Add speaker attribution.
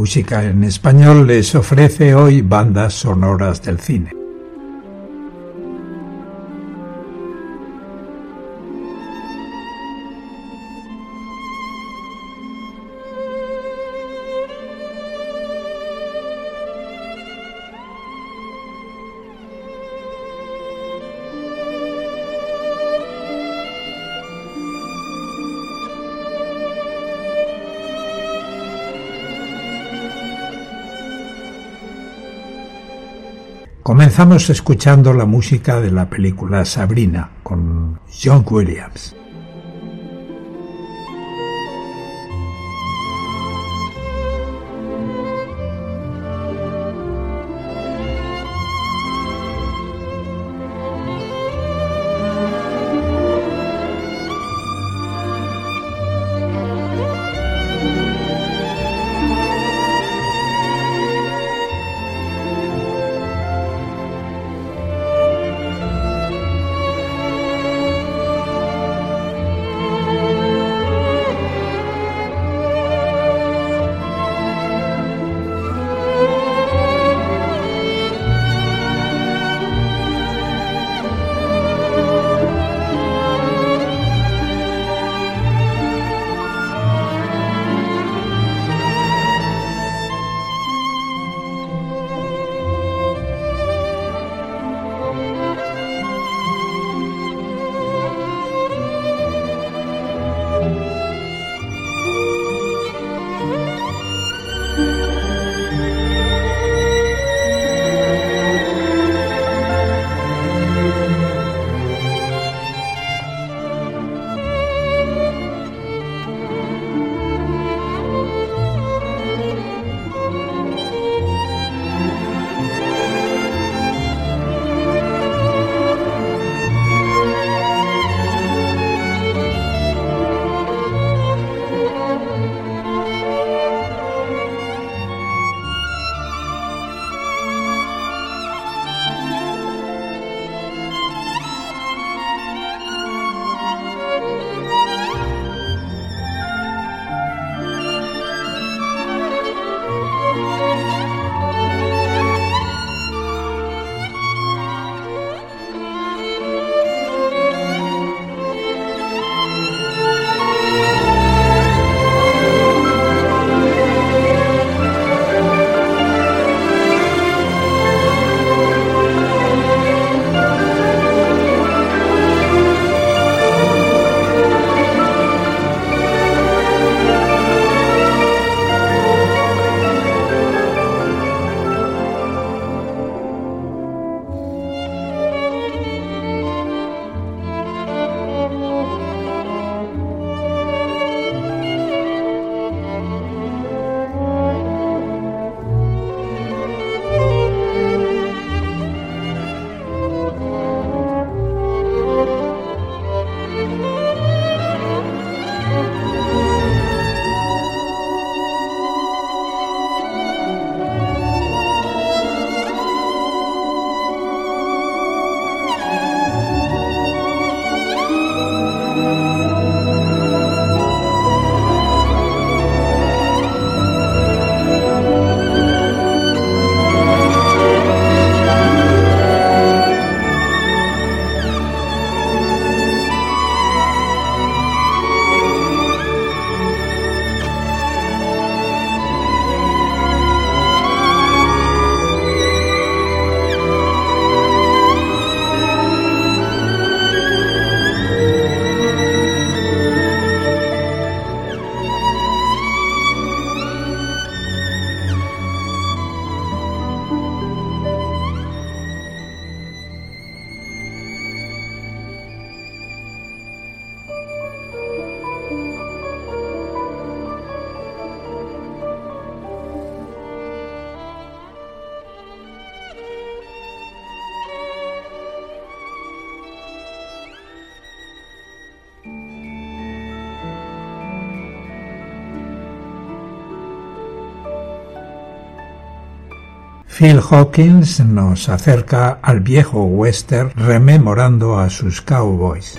Speaker 1: Música en Español les ofrece hoy bandas sonoras del cine. Comenzamos escuchando la música de la película Sabrina con John Williams. Phil Hawkins nos acerca al viejo western rememorando a sus cowboys.